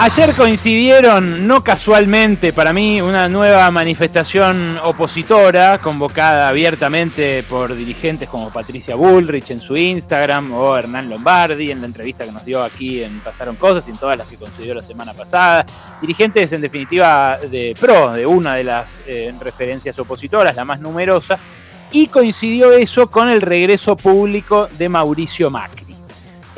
Ayer coincidieron, no casualmente, para mí, una nueva manifestación opositora convocada abiertamente por dirigentes como Patricia Bullrich en su Instagram o Hernán Lombardi en la entrevista que nos dio aquí en Pasaron Cosas y en todas las que concedió la semana pasada. Dirigentes, en definitiva, de PRO, de una de las eh, referencias opositoras, la más numerosa, y coincidió eso con el regreso público de Mauricio Macri.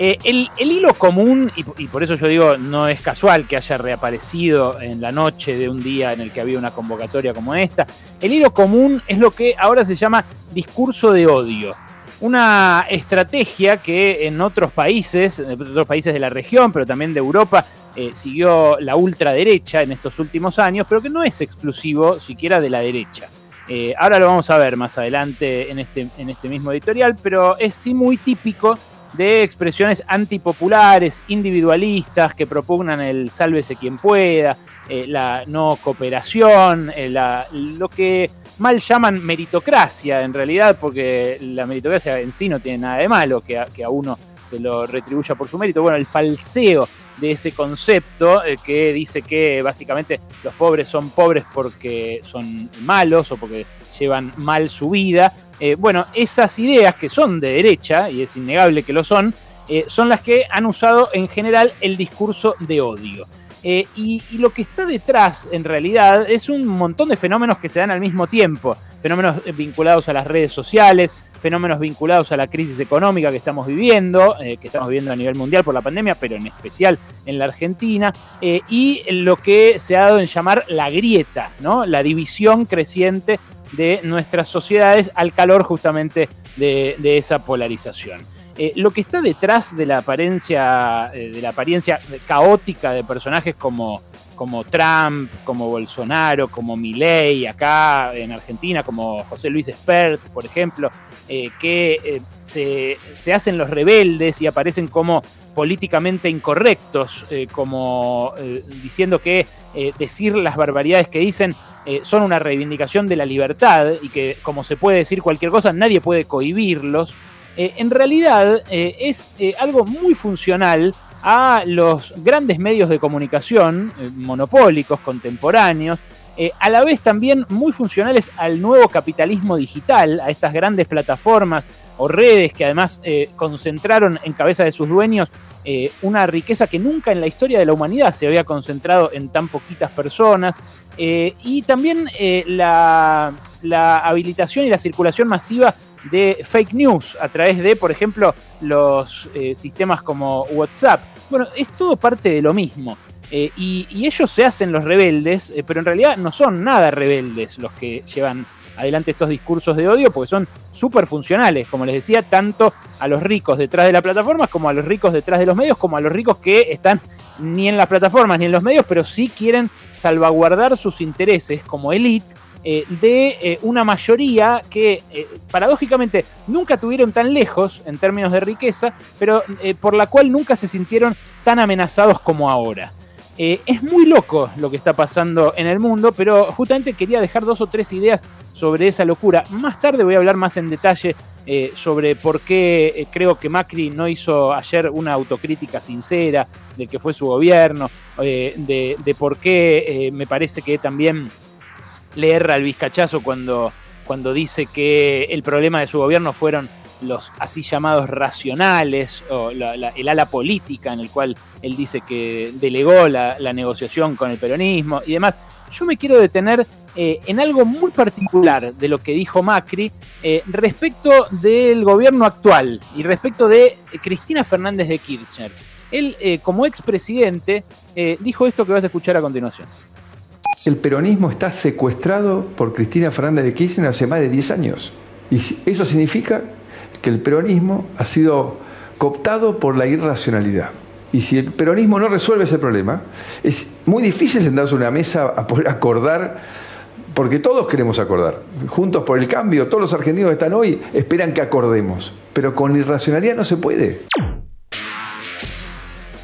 Eh, el, hilo común, y, por eso yo digo, no es casual que haya reaparecido en la noche de un día en el que había una convocatoria como esta, el hilo común es lo que ahora se llama discurso de odio. Una estrategia que en otros países, en otros países de la región, pero también de Europa, eh, siguió la ultraderecha en estos últimos años, pero que no es exclusivo siquiera de la derecha. Eh, ahora lo vamos a ver más adelante en este, en este mismo editorial, pero es sí muy típico de expresiones antipopulares, individualistas, que propugnan el sálvese quien pueda, eh, la no cooperación, eh, lo que mal llaman meritocracia en realidad, porque la meritocracia en sí no tiene nada de malo que a, uno se lo retribuya por su mérito. Bueno, el falseo de ese concepto eh, que dice que básicamente los pobres son pobres porque son malos o porque llevan mal su vida eh, bueno, esas ideas que son de derecha, y es innegable que lo son, eh, son las que han usado en general el discurso de odio. Eh, y, lo que está detrás, en realidad, es un montón de fenómenos que se dan al mismo tiempo. Fenómenos vinculados a las redes sociales, fenómenos vinculados a la crisis económica que estamos viviendo, que estamos viviendo a nivel mundial por la pandemia, pero en especial en la Argentina, y lo que se ha dado en llamar la grieta, ¿no? la división creciente de nuestras sociedades al calor justamente de, esa polarización. Eh, lo que está detrás de la apariencia, eh, de la apariencia caótica de personajes como, como Trump, como Bolsonaro, como Milei acá en Argentina, como José Luis Espert, por ejemplo, eh, que se, se, hacen los rebeldes y aparecen como políticamente incorrectos, como diciendo que decir las barbaridades que dicen eh, son una reivindicación de la libertad y que, como se puede decir cualquier cosa, nadie puede cohibirlos, eh, en realidad eh, es algo muy funcional a los grandes medios de comunicación, monopólicos, contemporáneos, a la vez también muy funcionales al nuevo capitalismo digital, a estas grandes plataformas o redes que además concentraron en cabeza de sus dueños una riqueza que nunca en la historia de la humanidad se había concentrado en tan poquitas personas. Eh, y también eh, la, habilitación y la circulación masiva de fake news a través de, por ejemplo, los eh, sistemas como WhatsApp. Bueno, es todo parte de lo mismo. Y, ellos se hacen los rebeldes, pero en realidad no son nada rebeldes los que llevan adelante estos discursos de odio, porque son súper funcionales, como les decía, tanto a los ricos detrás de la plataforma como a los ricos detrás de los medios, como a los ricos que están ni en las plataformas ni en los medios, pero sí quieren salvaguardar sus intereses como elite eh, de eh, una mayoría que eh, paradójicamente nunca tuvieron tan lejos en términos de riqueza, pero por la cual nunca se sintieron tan amenazados como ahora. Es muy loco lo que está pasando en el mundo, pero justamente quería dejar dos o tres ideas sobre esa locura. Más tarde voy a hablar más en detalle eh, sobre por qué eh, creo que Macri no hizo ayer una autocrítica sincera de que fue su gobierno, eh, de, por qué me parece que también le erra el vizcachazo cuando, cuando dice que el problema de su gobierno fueron los así llamados racionales, o el ala política en el cual él dice que delegó la, negociación con el peronismo y demás. Yo me quiero detener eh, en algo muy particular de lo que dijo Macri eh, respecto del gobierno actual y respecto de Cristina Fernández de Kirchner. Él, eh, como expresidente, dijo esto que vas a escuchar a continuación. El peronismo está secuestrado por Cristina Fernández de Kirchner hace más de 10 años. Y eso significa que el peronismo ha sido cooptado por la irracionalidad. Y si el peronismo no resuelve ese problema, es muy difícil sentarse a una mesa a poder acordar porque todos queremos acordar. Juntos por el cambio, todos los argentinos que están hoy esperan que acordemos, pero con irracionalidad no se puede.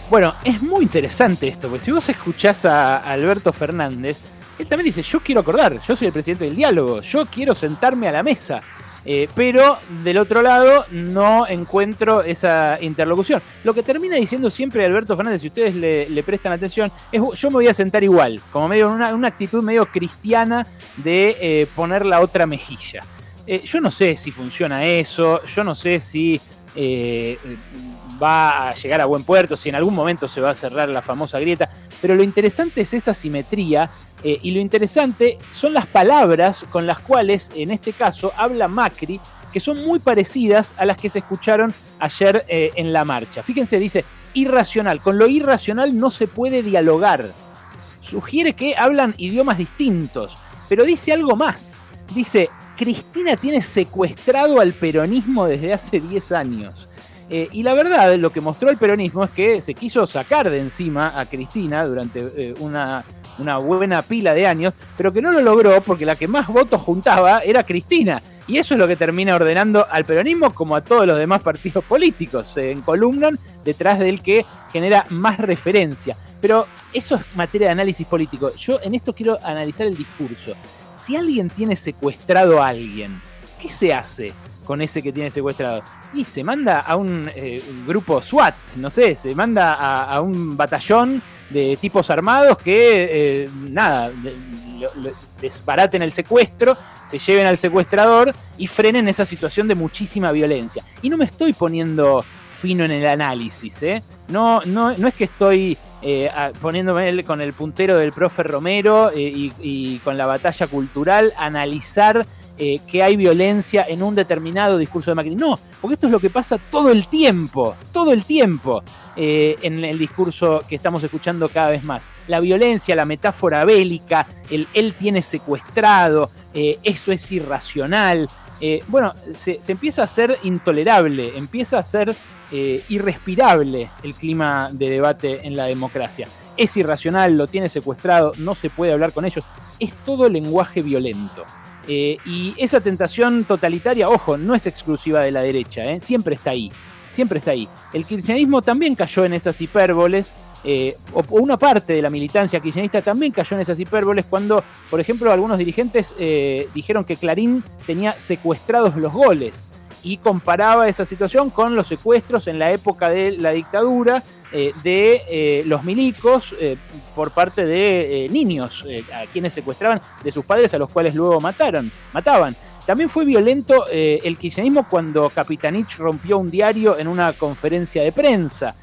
Bueno, es muy interesante esto, porque si vos escuchás a Alberto Fernández, él también dice, yo quiero acordar, yo soy el presidente del diálogo, yo quiero sentarme a la mesa. Eh, pero del otro lado no encuentro esa interlocución. Lo que termina diciendo siempre Alberto Fernández, si ustedes le, prestan atención, es yo me voy a sentar igual, como medio una, una actitud medio cristiana de eh, poner la otra mejilla. Eh, yo no sé si funciona eso, yo no sé si va a llegar a buen puerto, si en algún momento se va a cerrar la famosa grieta, pero lo interesante es esa simetría eh, y lo interesante son las palabras con las cuales, en este caso, habla Macri, que son muy parecidas a las que se escucharon ayer eh, en la marcha. Fíjense, dice, irracional. Con lo irracional no se puede dialogar. Sugiere que hablan idiomas distintos, pero dice algo más. Dice, Cristina tiene secuestrado al peronismo desde hace 10 años. Eh, y la verdad, lo que mostró el peronismo es que se quiso sacar de encima a Cristina durante una una buena pila de años, pero que no lo logró porque la que más votos juntaba era Cristina. Y eso es lo que termina ordenando al peronismo como a todos los demás partidos políticos. Se encolumnan detrás del que genera más referencia. Pero eso es materia de análisis político. Yo en esto quiero analizar el discurso. Si alguien tiene secuestrado a alguien, ¿qué se hace con ese que tiene secuestrado? Y se manda a un, eh, grupo SWAT, no sé, se manda a un batallón de tipos armados que, eh, nada, desbaraten el secuestro, se lleven al secuestrador y frenen esa situación de muchísima violencia. Y no me estoy poniendo fino en el análisis, ¿eh? No, no, no es que estoy eh, poniéndome con el puntero del profe Romero eh, y, y, con la batalla cultural, analizar eh, que hay violencia en un determinado discurso de Macri. No, porque esto es lo que pasa todo el tiempo, todo el tiempo eh, en el discurso que estamos escuchando cada vez más. La violencia, la metáfora bélica, el él tiene secuestrado, eh, eso es irracional. bueno, se, se, empieza a ser intolerable, empieza a ser irrespirable el clima de debate en la democracia. Es irracional, lo tiene secuestrado, no se puede hablar con ellos. Es todo lenguaje violento. Eh, y esa tentación totalitaria, ojo, no es exclusiva de la derecha, ¿eh? siempre está ahí, siempre está ahí. El kirchnerismo también cayó en esas hipérboles, eh, o, una parte de la militancia kirchnerista también cayó en esas hipérboles cuando, por ejemplo, algunos dirigentes dijeron que Clarín tenía secuestrados los goles y comparaba esa situación con los secuestros en la época de la dictadura eh, de eh, los milicos eh, por parte de niños, a quienes secuestraban de sus padres a los cuales luego mataron, mataban. También fue violento el kirchnerismo cuando Capitanich rompió un diario en una conferencia de prensa.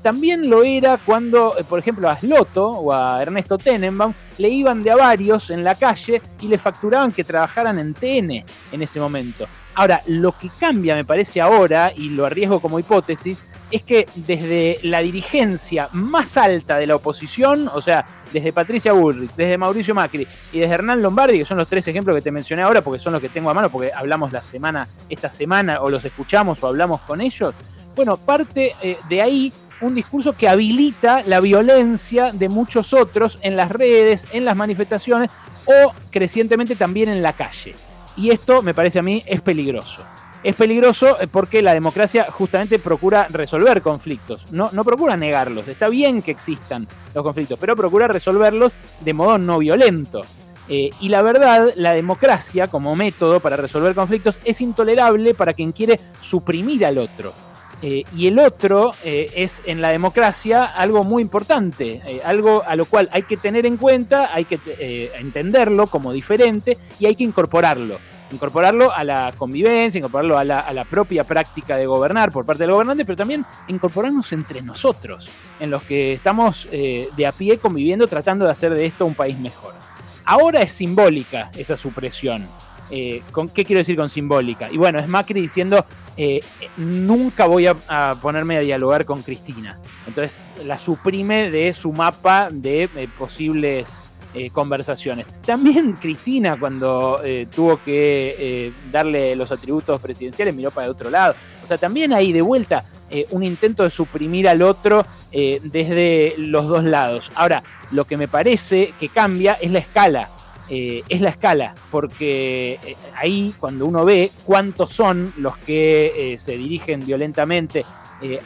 también lo era cuando, por ejemplo, a Sloto o a Ernesto Tenenbaum le iban de a varios en la calle y le facturaban que trabajaran en TN en ese momento. Ahora, lo que cambia, me parece ahora, y lo arriesgo como hipótesis, es que desde la dirigencia más alta de la oposición, o sea, desde Patricia Bullrich, desde Mauricio Macri y desde Hernán Lombardi, que son los tres ejemplos que te mencioné ahora, porque son los que tengo a mano, porque hablamos la semana, esta semana, o los escuchamos o hablamos con ellos, bueno, parte eh, de ahí un discurso que habilita la violencia de muchos otros en las redes, en las manifestaciones o crecientemente también en la calle. Y esto me parece a mí es peligroso es peligroso eh, porque la democracia justamente procura resolver conflictos, no, no procura negarlos. Está bien que existan los conflictos, pero procura resolverlos de modo no violento. Eh, y la verdad, la democracia como método para resolver conflictos es intolerable para quien quiere suprimir al otro. Eh, y el otro es en la democracia algo muy importante, algo a lo cual hay que tener en cuenta, hay que entenderlo como diferente y hay que incorporarlo incorporarlo a la convivencia, incorporarlo a la, propia práctica de gobernar por parte del gobernante, pero también incorporarnos entre nosotros, en los que estamos eh, de a pie conviviendo, tratando de hacer de esto un país mejor. Ahora es simbólica esa supresión. Eh, ¿con, ¿Qué quiero decir con simbólica? Y bueno, es Macri diciendo, eh, nunca voy a, ponerme a dialogar con Cristina. Entonces la suprime de su mapa de posibles eh, conversaciones. También Cristina, cuando eh, tuvo que eh, darle los atributos presidenciales, miró para el otro lado. O sea, también hay de vuelta un intento de suprimir al otro desde los dos lados. Ahora, lo que me parece que cambia es la escala. es la escala, porque ahí cuando uno ve cuántos son los que se dirigen violentamente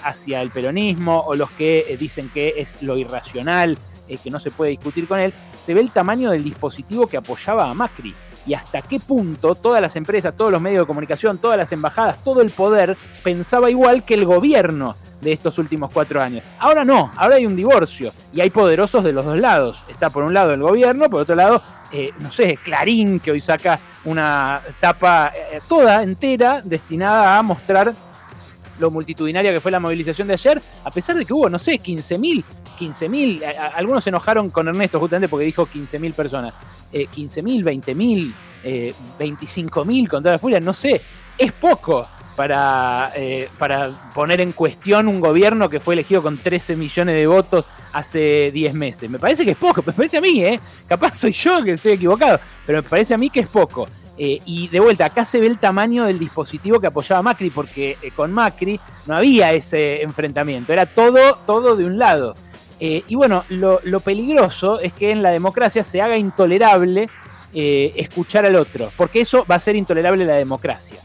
hacia el peronismo o los que dicen que es lo irracional, que no se puede discutir con él, se ve el tamaño del dispositivo que apoyaba a Macri. y hasta qué punto todas las empresas, todos los medios de comunicación, todas las embajadas, todo el poder pensaba igual que el gobierno de estos últimos cuatro años. Ahora no, ahora hay un divorcio y hay poderosos de los dos lados. Está por un lado el gobierno, por otro lado, eh, no sé, Clarín, que hoy saca una tapa eh, toda entera destinada a mostrar lo multitudinaria que fue la movilización de ayer, a pesar de que hubo, no sé, 15.000, 15.000, algunos se enojaron con Ernesto justamente porque dijo 15.000 personas, eh, 15.000, 20.000, eh, 25.000 contra la furia, no sé, es poco para, eh, para poner en cuestión un gobierno que fue elegido con 13 millones de votos hace 10 meses. Me parece que es poco, me parece a mí, ¿eh? Capaz soy yo que estoy equivocado, pero me parece a mí que es poco. Eh, y de vuelta, acá se ve el tamaño del dispositivo que apoyaba Macri, porque eh, con Macri no había ese enfrentamiento, era todo, todo de un lado. Eh, y bueno, lo, peligroso es que en la democracia se haga intolerable escuchar al otro, porque eso va a ser intolerable la democracia.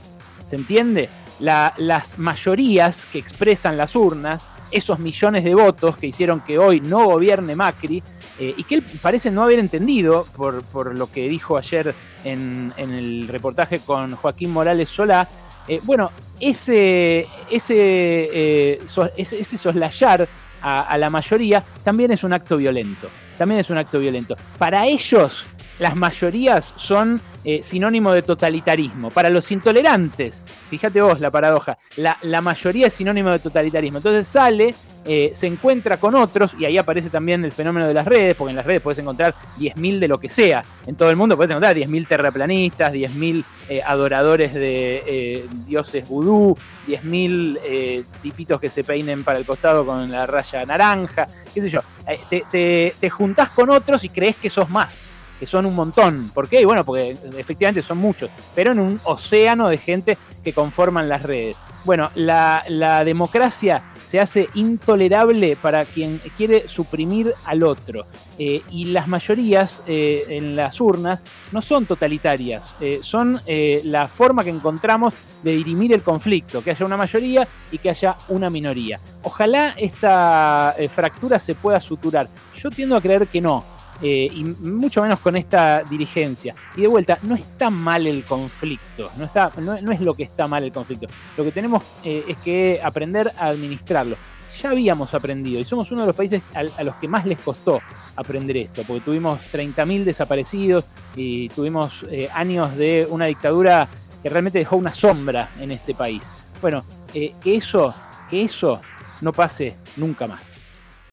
¿Se entiende? las mayorías que expresan las urnas, esos millones de votos que hicieron que hoy no gobierne Macri, eh, y que él parece no haber entendido por, lo que dijo ayer en, el reportaje con Joaquín Morales Solá. Eh, bueno, ese, ese, eh, ese, soslayar a, la mayoría también es un acto violento. También es un acto violento. Para ellos, las mayorías son sinónimo de totalitarismo. Para los intolerantes, fíjate vos la paradoja, la, la mayoría es sinónimo de totalitarismo. Entonces sale eh, se encuentra con otros, y ahí aparece también el fenómeno de las redes, porque en las redes puedes encontrar 10.000 de lo que sea. En todo el mundo puedes encontrar 10.000 terraplanistas, 10.000 eh, adoradores de eh, dioses vudú, 10.000 tipitos que se peinen para el costado con la raya naranja, qué sé yo. Te, te, te juntás con otros y crees que sos más que son un montón. ¿Por qué? Bueno, porque efectivamente son muchos, pero en un océano de gente que conforman las redes. Bueno, la, la democracia se hace intolerable para quien quiere suprimir al otro. Eh, y las mayorías eh, en las urnas no son totalitarias, eh, son la forma que encontramos de dirimir el conflicto, que haya una mayoría y que haya una minoría. Ojalá esta fractura se pueda suturar. Yo tiendo a creer que no. Eh, y mucho menos con esta dirigencia. Y de vuelta, no está mal el conflicto, no, está, no, es lo que está mal el conflicto. Lo que tenemos eh, es que aprender a administrarlo. Ya habíamos aprendido y somos uno de los países a, los que más les costó aprender esto, porque tuvimos 30.000 desaparecidos y tuvimos eh, años de una dictadura que realmente dejó una sombra en este país. Bueno, que eso, que eso no pase nunca más.